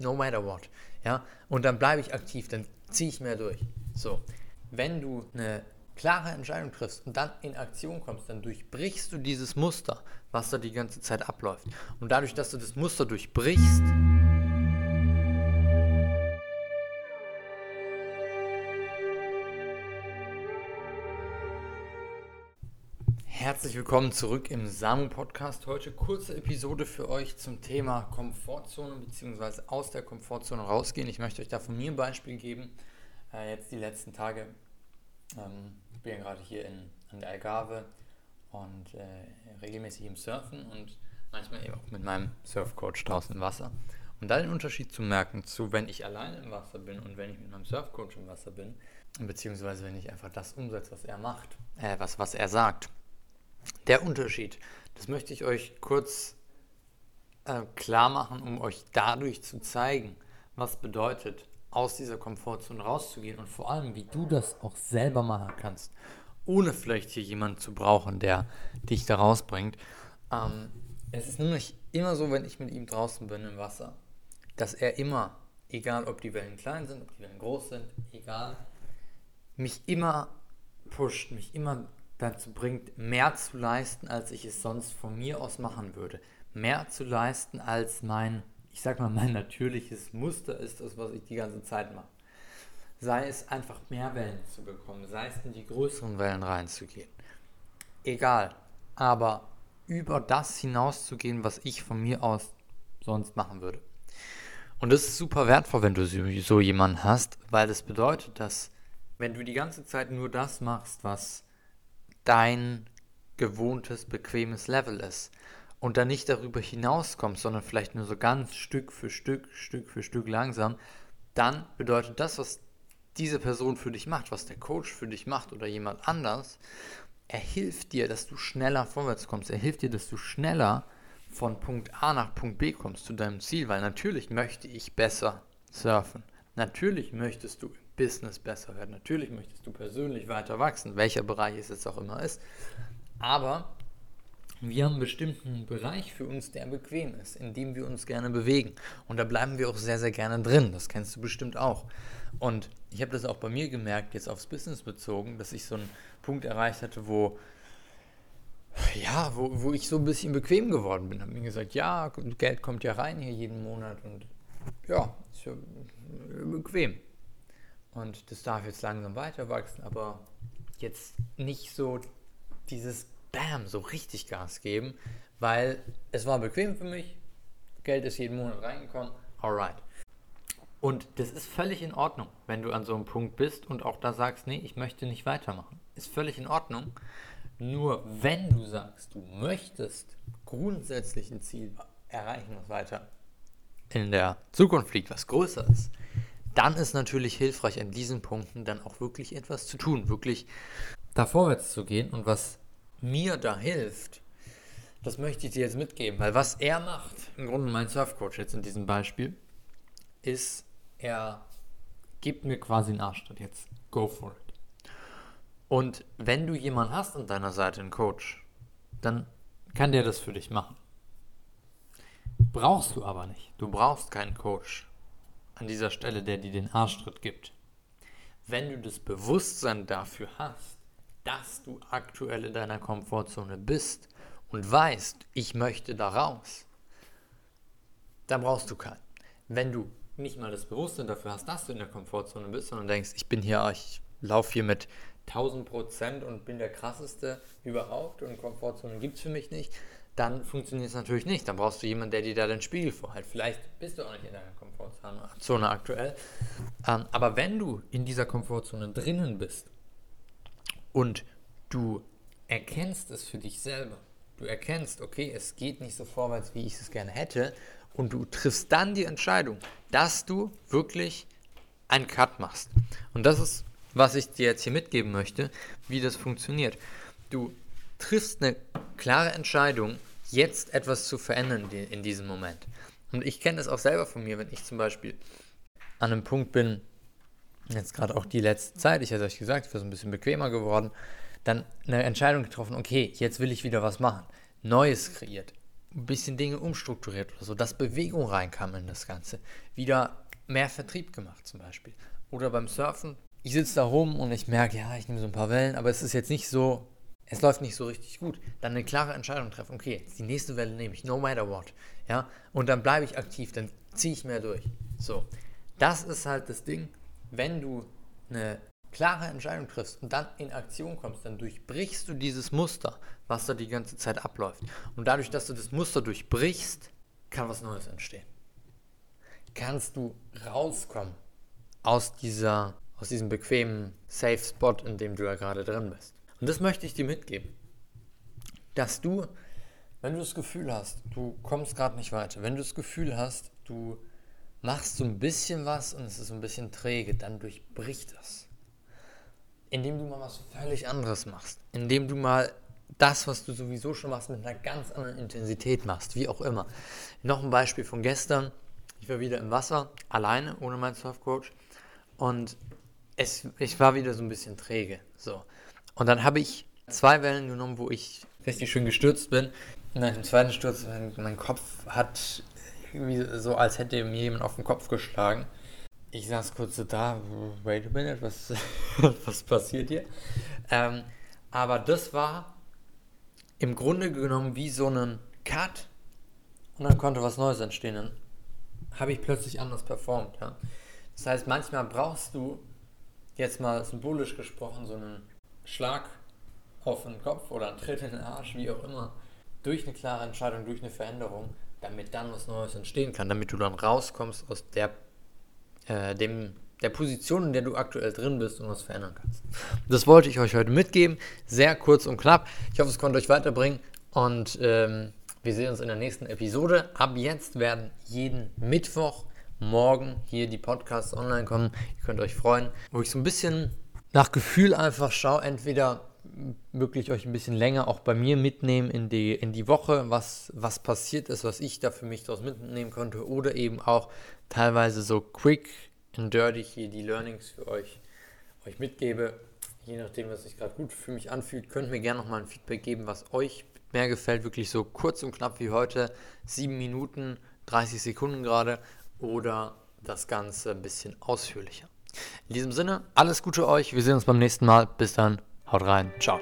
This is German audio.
no matter what. Ja, und dann bleibe ich aktiv, dann ziehe ich mehr durch. So, wenn du eine klare Entscheidung triffst und dann in Aktion kommst, dann durchbrichst du dieses Muster, was da die ganze Zeit abläuft. Und dadurch, dass du das Muster durchbrichst, Herzlich willkommen zurück im Samu Podcast. Heute kurze Episode für euch zum Thema Komfortzone bzw. aus der Komfortzone rausgehen. Ich möchte euch da von mir ein Beispiel geben. Äh, jetzt die letzten Tage. Ähm, ich bin ja gerade hier in, an der Algarve und äh, regelmäßig im Surfen und manchmal eben auch mit meinem Surfcoach draußen im Wasser. Und da den Unterschied zu merken zu, wenn ich alleine im Wasser bin und wenn ich mit meinem Surfcoach im Wasser bin, beziehungsweise wenn ich einfach das umsetze, was er macht, äh, was, was er sagt der Unterschied, das möchte ich euch kurz äh, klar machen, um euch dadurch zu zeigen, was bedeutet, aus dieser Komfortzone rauszugehen und vor allem, wie du das auch selber machen kannst, ohne vielleicht hier jemanden zu brauchen, der dich da rausbringt. Ähm, es ist nämlich immer so, wenn ich mit ihm draußen bin im Wasser, dass er immer, egal ob die Wellen klein sind, ob die Wellen groß sind, egal, mich immer pusht, mich immer dazu bringt, mehr zu leisten, als ich es sonst von mir aus machen würde. Mehr zu leisten, als mein, ich sag mal, mein natürliches Muster ist, das, was ich die ganze Zeit mache. Sei es einfach mehr Wellen zu bekommen, sei es in die größeren Wellen reinzugehen. Egal. Aber über das hinauszugehen, was ich von mir aus sonst machen würde. Und das ist super wertvoll, wenn du so jemanden hast, weil das bedeutet, dass wenn du die ganze Zeit nur das machst, was dein gewohntes, bequemes Level ist und dann nicht darüber hinauskommst, sondern vielleicht nur so ganz Stück für Stück, Stück für Stück langsam, dann bedeutet das, was diese Person für dich macht, was der Coach für dich macht oder jemand anders, er hilft dir, dass du schneller vorwärts kommst. Er hilft dir, dass du schneller von Punkt A nach Punkt B kommst zu deinem Ziel, weil natürlich möchte ich besser surfen. Natürlich möchtest du Business besser werden. Natürlich möchtest du persönlich weiter wachsen, welcher Bereich es jetzt auch immer ist. Aber wir haben einen bestimmten Bereich für uns, der bequem ist, in dem wir uns gerne bewegen. Und da bleiben wir auch sehr, sehr gerne drin. Das kennst du bestimmt auch. Und ich habe das auch bei mir gemerkt, jetzt aufs Business bezogen, dass ich so einen Punkt erreicht hatte, wo, ja, wo, wo ich so ein bisschen bequem geworden bin. Habe mir gesagt, ja, Geld kommt ja rein hier jeden Monat und ja, ist ja bequem. Und das darf jetzt langsam weiter wachsen, aber jetzt nicht so dieses Bam, so richtig Gas geben, weil es war bequem für mich, Geld ist jeden Monat reingekommen, alright. Und das ist völlig in Ordnung, wenn du an so einem Punkt bist und auch da sagst, nee, ich möchte nicht weitermachen. Ist völlig in Ordnung. Nur wenn du sagst, du möchtest grundsätzlich ein Ziel erreichen, was weiter in der Zukunft liegt, was größer ist, dann ist natürlich hilfreich an diesen Punkten dann auch wirklich etwas zu tun, wirklich da vorwärts zu gehen. Und was mir da hilft, das möchte ich dir jetzt mitgeben, weil was er macht, im Grunde mein Surfcoach jetzt in diesem Beispiel, ist, er gibt mir quasi einen Arschtritt jetzt. Go for it. Und wenn du jemanden hast an deiner Seite, einen Coach, dann kann der das für dich machen. Brauchst du aber nicht. Du brauchst keinen Coach an dieser Stelle, der dir den Arschtritt gibt. Wenn du das Bewusstsein dafür hast, dass du aktuell in deiner Komfortzone bist und weißt, ich möchte da raus, dann brauchst du keinen. Wenn du nicht mal das Bewusstsein dafür hast, dass du in der Komfortzone bist, sondern denkst, ich bin hier, ich laufe hier mit 1000 Prozent und bin der krasseste überhaupt und Komfortzone gibt es für mich nicht, dann funktioniert es natürlich nicht. Dann brauchst du jemanden, der dir da den Spiegel vorhält. Vielleicht bist du auch nicht in deiner Komfortzone aktuell. Ähm, aber wenn du in dieser Komfortzone drinnen bist und du erkennst es für dich selber, du erkennst, okay, es geht nicht so vorwärts, wie ich es gerne hätte, und du triffst dann die Entscheidung, dass du wirklich einen Cut machst. Und das ist, was ich dir jetzt hier mitgeben möchte, wie das funktioniert. Du triffst eine klare Entscheidung, jetzt etwas zu verändern in diesem Moment. Und ich kenne das auch selber von mir, wenn ich zum Beispiel an einem Punkt bin, jetzt gerade auch die letzte Zeit, ich hatte euch gesagt, ich war so ein bisschen bequemer geworden, dann eine Entscheidung getroffen, okay, jetzt will ich wieder was machen, Neues kreiert. ein bisschen Dinge umstrukturiert oder so, dass Bewegung reinkam in das Ganze. Wieder mehr Vertrieb gemacht zum Beispiel. Oder beim Surfen, ich sitze da rum und ich merke, ja, ich nehme so ein paar Wellen, aber es ist jetzt nicht so, es läuft nicht so richtig gut. Dann eine klare Entscheidung treffen, okay, die nächste Welle nehme ich, no matter what. Ja, und dann bleibe ich aktiv, dann ziehe ich mehr durch. So, das ist halt das Ding, wenn du eine klare Entscheidung triffst und dann in Aktion kommst, dann durchbrichst du dieses Muster, was da die ganze Zeit abläuft. Und dadurch, dass du das Muster durchbrichst, kann was Neues entstehen. Kannst du rauskommen aus dieser, aus diesem bequemen Safe Spot, in dem du ja gerade drin bist. Und das möchte ich dir mitgeben, dass du, wenn du das Gefühl hast, du kommst gerade nicht weiter, wenn du das Gefühl hast, du machst so ein bisschen was und es ist ein bisschen träge, dann durchbrich das indem du mal was völlig anderes machst, indem du mal das, was du sowieso schon machst, mit einer ganz anderen Intensität machst, wie auch immer. Noch ein Beispiel von gestern. Ich war wieder im Wasser, alleine, ohne meinen Surfcoach. Und es, ich war wieder so ein bisschen träge. So. Und dann habe ich zwei Wellen genommen, wo ich richtig schön gestürzt bin. Nach dem zweiten Sturz, mein, mein Kopf hat irgendwie so, als hätte mir jemand auf den Kopf geschlagen. Ich saß kurz so da, wait a minute, was, was passiert hier? Ähm, aber das war im Grunde genommen wie so ein Cut und dann konnte was Neues entstehen. Dann habe ich plötzlich anders performt. Ja? Das heißt, manchmal brauchst du jetzt mal symbolisch gesprochen so einen Schlag auf den Kopf oder einen Tritt in den Arsch, wie auch immer, durch eine klare Entscheidung, durch eine Veränderung, damit dann was Neues entstehen kann, damit du dann rauskommst aus der äh, dem, der Position, in der du aktuell drin bist und was verändern kannst. Das wollte ich euch heute mitgeben. Sehr kurz und knapp. Ich hoffe, es konnte euch weiterbringen und ähm, wir sehen uns in der nächsten Episode. Ab jetzt werden jeden Mittwoch morgen hier die Podcasts online kommen. Ihr könnt euch freuen, wo ich so ein bisschen nach Gefühl einfach schaue, entweder wirklich euch ein bisschen länger auch bei mir mitnehmen in die, in die Woche, was, was passiert ist, was ich da für mich daraus mitnehmen konnte oder eben auch teilweise so quick and dirty hier die Learnings für euch, euch mitgebe. Je nachdem, was sich gerade gut für mich anfühlt, könnt mir gerne nochmal ein Feedback geben, was euch mehr gefällt. Wirklich so kurz und knapp wie heute, 7 Minuten, 30 Sekunden gerade oder das Ganze ein bisschen ausführlicher. In diesem Sinne, alles Gute euch. Wir sehen uns beim nächsten Mal. Bis dann. Haut rein. Ciao.